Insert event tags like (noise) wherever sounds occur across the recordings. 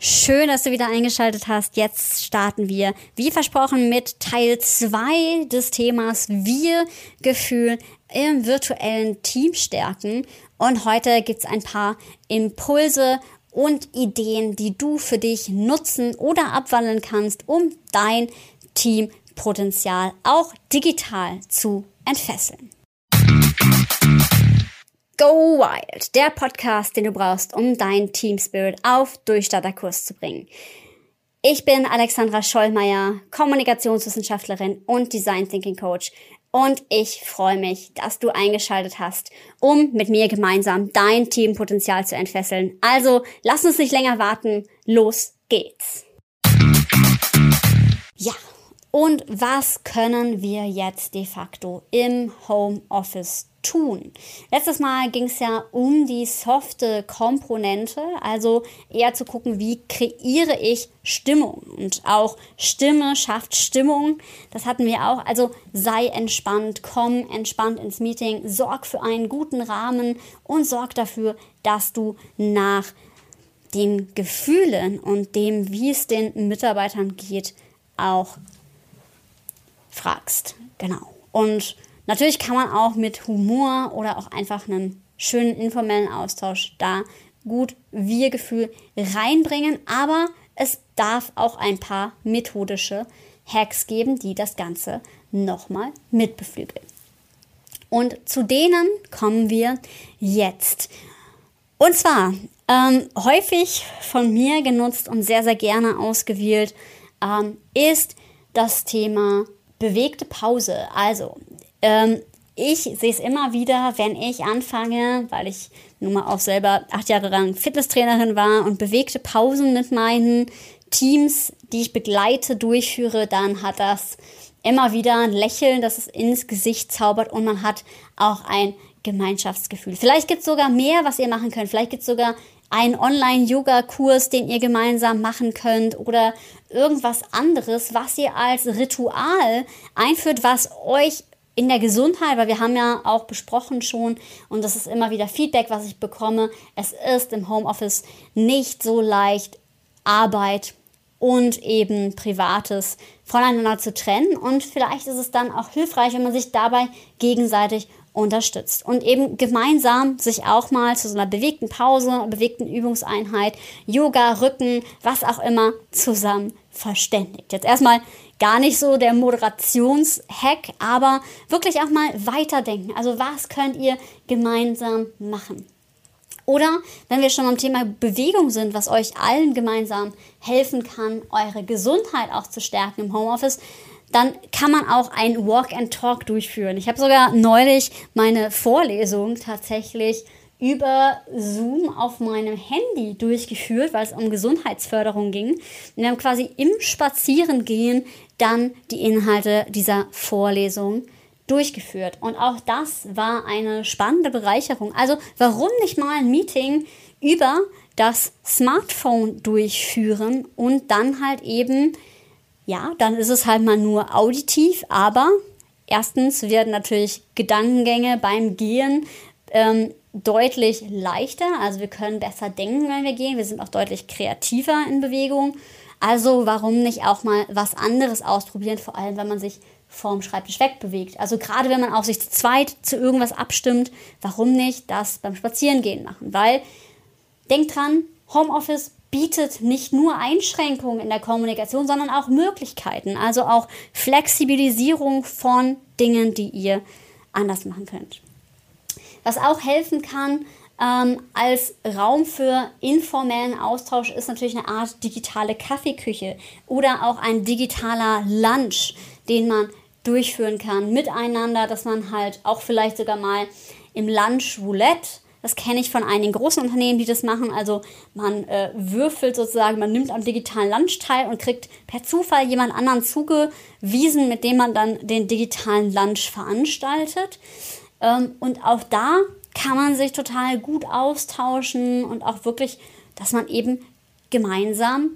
Schön, dass du wieder eingeschaltet hast. Jetzt starten wir, wie versprochen, mit Teil 2 des Themas Wir-Gefühl im virtuellen Team stärken. Und heute gibt es ein paar Impulse und Ideen, die du für dich nutzen oder abwandeln kannst, um dein Teampotenzial auch digital zu entfesseln. Go Wild, der Podcast, den du brauchst, um dein Team Spirit auf Durchstarterkurs zu bringen. Ich bin Alexandra Schollmeier, Kommunikationswissenschaftlerin und Design Thinking Coach und ich freue mich, dass du eingeschaltet hast, um mit mir gemeinsam dein Teampotenzial zu entfesseln. Also lass uns nicht länger warten, los geht's. Ja, und was können wir jetzt de facto im Homeoffice tun. Letztes Mal ging es ja um die softe Komponente, also eher zu gucken, wie kreiere ich Stimmung. Und auch Stimme schafft Stimmung. Das hatten wir auch. Also sei entspannt, komm entspannt ins Meeting, sorg für einen guten Rahmen und sorg dafür, dass du nach den Gefühlen und dem, wie es den Mitarbeitern geht, auch fragst. Genau. Und Natürlich kann man auch mit Humor oder auch einfach einem schönen informellen Austausch da gut Wir-Gefühl reinbringen, aber es darf auch ein paar methodische Hacks geben, die das Ganze nochmal mitbeflügeln. Und zu denen kommen wir jetzt. Und zwar ähm, häufig von mir genutzt und sehr, sehr gerne ausgewählt ähm, ist das Thema bewegte Pause. Also ähm, ich sehe es immer wieder, wenn ich anfange, weil ich nun mal auch selber acht Jahre lang Fitnesstrainerin war und bewegte Pausen mit meinen Teams, die ich begleite, durchführe, dann hat das immer wieder ein Lächeln, das es ins Gesicht zaubert und man hat auch ein Gemeinschaftsgefühl. Vielleicht gibt es sogar mehr, was ihr machen könnt. Vielleicht gibt es sogar einen Online-Yoga-Kurs, den ihr gemeinsam machen könnt oder irgendwas anderes, was ihr als Ritual einführt, was euch in der Gesundheit, weil wir haben ja auch besprochen schon, und das ist immer wieder Feedback, was ich bekomme, es ist im Homeoffice nicht so leicht, Arbeit und eben Privates voneinander zu trennen. Und vielleicht ist es dann auch hilfreich, wenn man sich dabei gegenseitig unterstützt und eben gemeinsam sich auch mal zu so einer bewegten Pause, bewegten Übungseinheit, Yoga, Rücken, was auch immer zusammen verständigt. Jetzt erstmal gar nicht so der Moderationshack, aber wirklich auch mal weiterdenken. Also was könnt ihr gemeinsam machen? Oder wenn wir schon am Thema Bewegung sind, was euch allen gemeinsam helfen kann, eure Gesundheit auch zu stärken im Homeoffice, dann kann man auch ein Walk and Talk durchführen. Ich habe sogar neulich meine Vorlesung tatsächlich über Zoom auf meinem Handy durchgeführt, weil es um Gesundheitsförderung ging. Und wir haben quasi im Spazierengehen dann die Inhalte dieser Vorlesung durchgeführt. Und auch das war eine spannende Bereicherung. Also warum nicht mal ein Meeting über das Smartphone durchführen und dann halt eben, ja, dann ist es halt mal nur auditiv, aber erstens werden natürlich Gedankengänge beim Gehen ähm, deutlich leichter. Also wir können besser denken, wenn wir gehen. Wir sind auch deutlich kreativer in Bewegung. Also warum nicht auch mal was anderes ausprobieren, vor allem wenn man sich vorm Schreibtisch wegbewegt. Also gerade wenn man auch sich zu zweit zu irgendwas abstimmt, warum nicht das beim Spazierengehen machen? Weil denkt dran, Homeoffice bietet nicht nur Einschränkungen in der Kommunikation, sondern auch Möglichkeiten. Also auch Flexibilisierung von Dingen, die ihr anders machen könnt. Was auch helfen kann ähm, als Raum für informellen Austausch ist natürlich eine Art digitale Kaffeeküche oder auch ein digitaler Lunch, den man durchführen kann miteinander, dass man halt auch vielleicht sogar mal im Lunch Roulette das kenne ich von einigen großen Unternehmen, die das machen. Also man äh, würfelt sozusagen, man nimmt am digitalen Lunch teil und kriegt per Zufall jemand anderen zugewiesen, mit dem man dann den digitalen Lunch veranstaltet. Ähm, und auch da kann man sich total gut austauschen und auch wirklich, dass man eben gemeinsam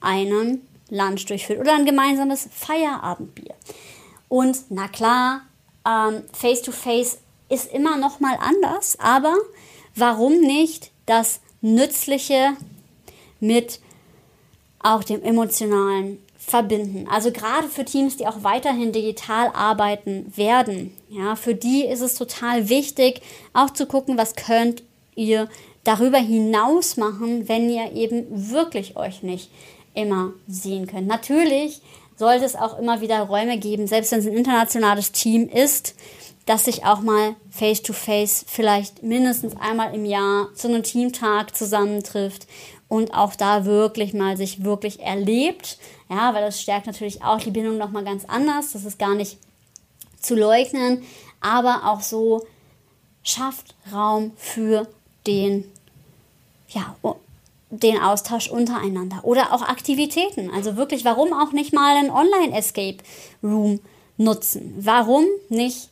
einen Lunch durchführt oder ein gemeinsames Feierabendbier. Und na klar, ähm, Face-to-Face ist immer noch mal anders, aber warum nicht das Nützliche mit auch dem emotionalen verbinden. Also gerade für Teams, die auch weiterhin digital arbeiten werden, ja, für die ist es total wichtig, auch zu gucken, was könnt ihr darüber hinaus machen, wenn ihr eben wirklich euch nicht immer sehen könnt. Natürlich sollte es auch immer wieder Räume geben, selbst wenn es ein internationales Team ist, dass sich auch mal face-to-face -face vielleicht mindestens einmal im Jahr zu einem Teamtag zusammentrifft und auch da wirklich mal sich wirklich erlebt. Ja, weil das stärkt natürlich auch die Bindung nochmal ganz anders. Das ist gar nicht zu leugnen, aber auch so schafft Raum für den, ja, den Austausch untereinander oder auch Aktivitäten. Also wirklich, warum auch nicht mal ein Online-Escape Room nutzen? Warum nicht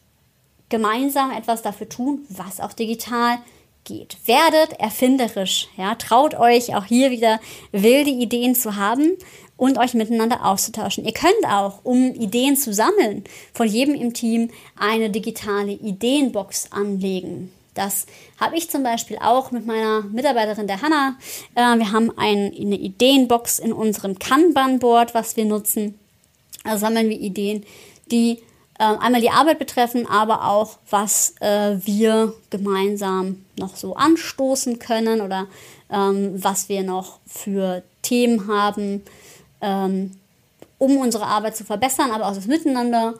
gemeinsam etwas dafür tun, was auch digital geht. Werdet erfinderisch, ja, traut euch auch hier wieder wilde Ideen zu haben und euch miteinander auszutauschen. Ihr könnt auch, um Ideen zu sammeln, von jedem im Team eine digitale Ideenbox anlegen. Das habe ich zum Beispiel auch mit meiner Mitarbeiterin der Hanna. Äh, wir haben ein, eine Ideenbox in unserem Kanban-Board, was wir nutzen. Da sammeln wir Ideen, die äh, einmal die Arbeit betreffen, aber auch, was äh, wir gemeinsam noch so anstoßen können oder ähm, was wir noch für Themen haben, ähm, um unsere Arbeit zu verbessern, aber auch das Miteinander.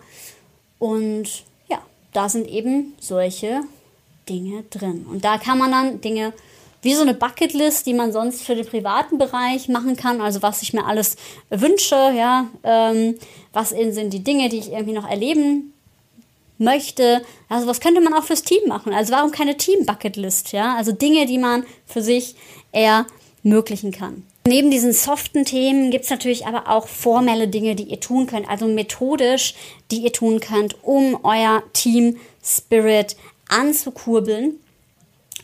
Und ja, da sind eben solche Dinge drin. Und da kann man dann Dinge wie so eine Bucketlist, die man sonst für den privaten Bereich machen kann, also was ich mir alles wünsche, ja, ähm, was sind die Dinge, die ich irgendwie noch erleben möchte. Also was könnte man auch fürs Team machen? Also warum keine Team-Bucketlist, ja? Also Dinge, die man für sich ermöglichen kann. Neben diesen soften Themen gibt es natürlich aber auch formelle Dinge, die ihr tun könnt, also methodisch, die ihr tun könnt, um euer Team Spirit anzukurbeln.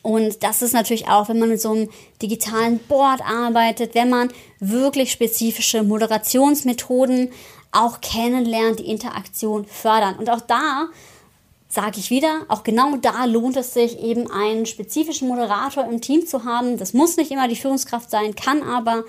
Und das ist natürlich auch, wenn man mit so einem digitalen Board arbeitet, wenn man wirklich spezifische Moderationsmethoden auch kennenlernt, die Interaktion fördern. Und auch da sage ich wieder, auch genau da lohnt es sich eben einen spezifischen Moderator im Team zu haben. Das muss nicht immer die Führungskraft sein, kann aber,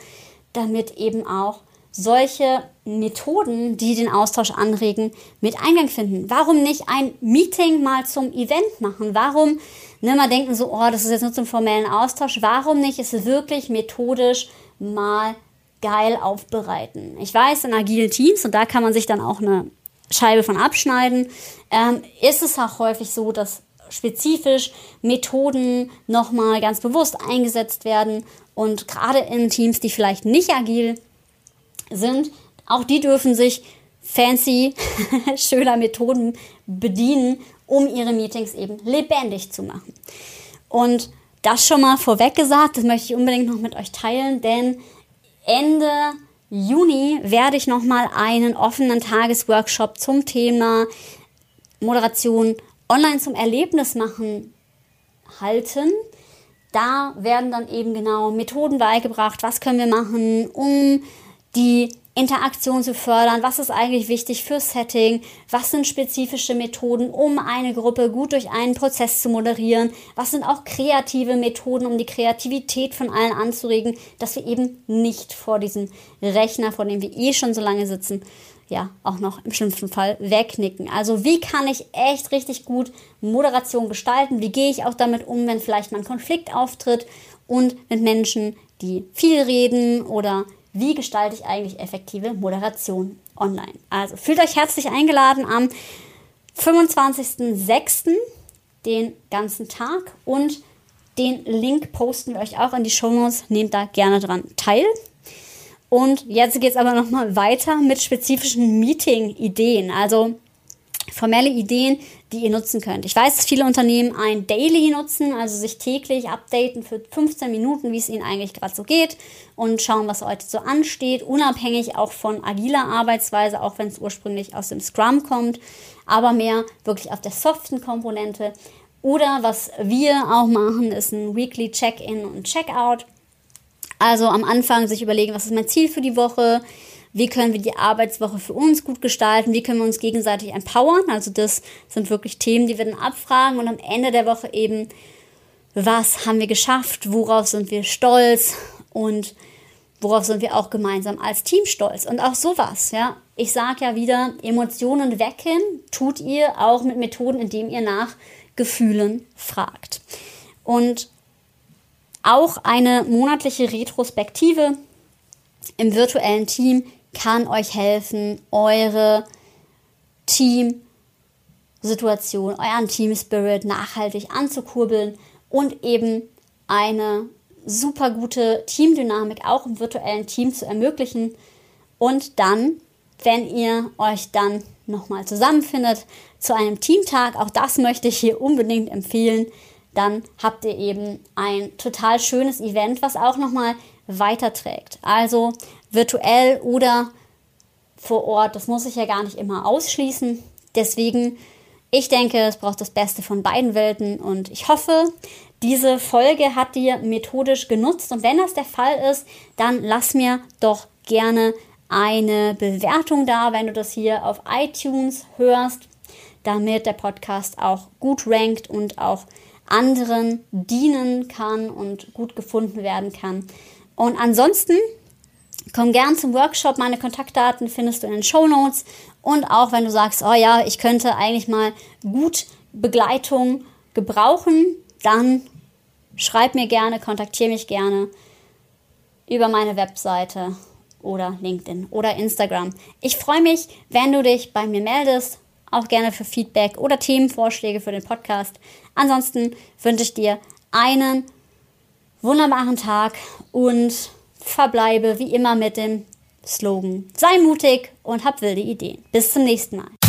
damit eben auch solche Methoden, die den Austausch anregen, mit Eingang finden. Warum nicht ein Meeting mal zum Event machen? Warum ne, mal denken so, oh, das ist jetzt nur zum formellen Austausch. Warum nicht es wirklich methodisch mal geil aufbereiten? Ich weiß, in agilen Teams, und da kann man sich dann auch eine Scheibe von abschneiden, ähm, ist es auch häufig so, dass spezifisch Methoden nochmal ganz bewusst eingesetzt werden. Und gerade in Teams, die vielleicht nicht agil sind, auch die dürfen sich fancy, (laughs) schöner Methoden bedienen, um ihre Meetings eben lebendig zu machen. Und das schon mal vorweg gesagt, das möchte ich unbedingt noch mit euch teilen, denn Ende Juni werde ich noch mal einen offenen Tagesworkshop zum Thema Moderation online zum Erlebnis machen halten. Da werden dann eben genau Methoden beigebracht, was können wir machen, um die Interaktion zu fördern, was ist eigentlich wichtig für Setting, was sind spezifische Methoden, um eine Gruppe gut durch einen Prozess zu moderieren, was sind auch kreative Methoden, um die Kreativität von allen anzuregen, dass wir eben nicht vor diesem Rechner, vor dem wir eh schon so lange sitzen, ja, auch noch im schlimmsten Fall wegnicken. Also wie kann ich echt richtig gut Moderation gestalten? Wie gehe ich auch damit um, wenn vielleicht mal ein Konflikt auftritt und mit Menschen, die viel reden oder wie gestalte ich eigentlich effektive Moderation online. Also fühlt euch herzlich eingeladen am 25.06. den ganzen Tag und den Link posten wir euch auch in die Show Notes. Nehmt da gerne dran teil. Und jetzt geht es aber nochmal weiter mit spezifischen Meeting-Ideen. Also formelle Ideen, die ihr nutzen könnt. Ich weiß, dass viele Unternehmen ein Daily nutzen, also sich täglich updaten für 15 Minuten, wie es ihnen eigentlich gerade so geht und schauen, was heute so ansteht, unabhängig auch von agiler Arbeitsweise, auch wenn es ursprünglich aus dem Scrum kommt, aber mehr wirklich auf der soften Komponente. Oder was wir auch machen, ist ein Weekly Check-in und Check-out. Also am Anfang sich überlegen, was ist mein Ziel für die Woche, wie können wir die Arbeitswoche für uns gut gestalten, wie können wir uns gegenseitig empowern. Also das sind wirklich Themen, die wir dann abfragen und am Ende der Woche eben, was haben wir geschafft, worauf sind wir stolz und worauf sind wir auch gemeinsam als Team stolz? Und auch sowas, ja. Ich sage ja wieder, Emotionen wecken tut ihr auch mit Methoden, indem ihr nach Gefühlen fragt. Und auch eine monatliche Retrospektive im virtuellen Team kann euch helfen, eure Team-Situation, euren Team-Spirit nachhaltig anzukurbeln und eben eine super gute Teamdynamik auch im virtuellen Team zu ermöglichen. Und dann, wenn ihr euch dann nochmal zusammenfindet zu einem Teamtag, auch das möchte ich hier unbedingt empfehlen, dann habt ihr eben ein total schönes Event, was auch nochmal weiterträgt. Also virtuell oder vor Ort, das muss ich ja gar nicht immer ausschließen. Deswegen, ich denke, es braucht das Beste von beiden Welten und ich hoffe, diese Folge hat dir methodisch genutzt und wenn das der Fall ist, dann lass mir doch gerne eine Bewertung da, wenn du das hier auf iTunes hörst, damit der Podcast auch gut rankt und auch anderen dienen kann und gut gefunden werden kann. Und ansonsten komm gern zum Workshop. Meine Kontaktdaten findest du in den Show Notes. Und auch wenn du sagst, oh ja, ich könnte eigentlich mal gut Begleitung gebrauchen, dann schreib mir gerne, kontaktiere mich gerne über meine Webseite oder LinkedIn oder Instagram. Ich freue mich, wenn du dich bei mir meldest, auch gerne für Feedback oder Themenvorschläge für den Podcast. Ansonsten wünsche ich dir einen wunderbaren Tag und verbleibe wie immer mit dem Slogan: Sei mutig und hab wilde Ideen. Bis zum nächsten Mal.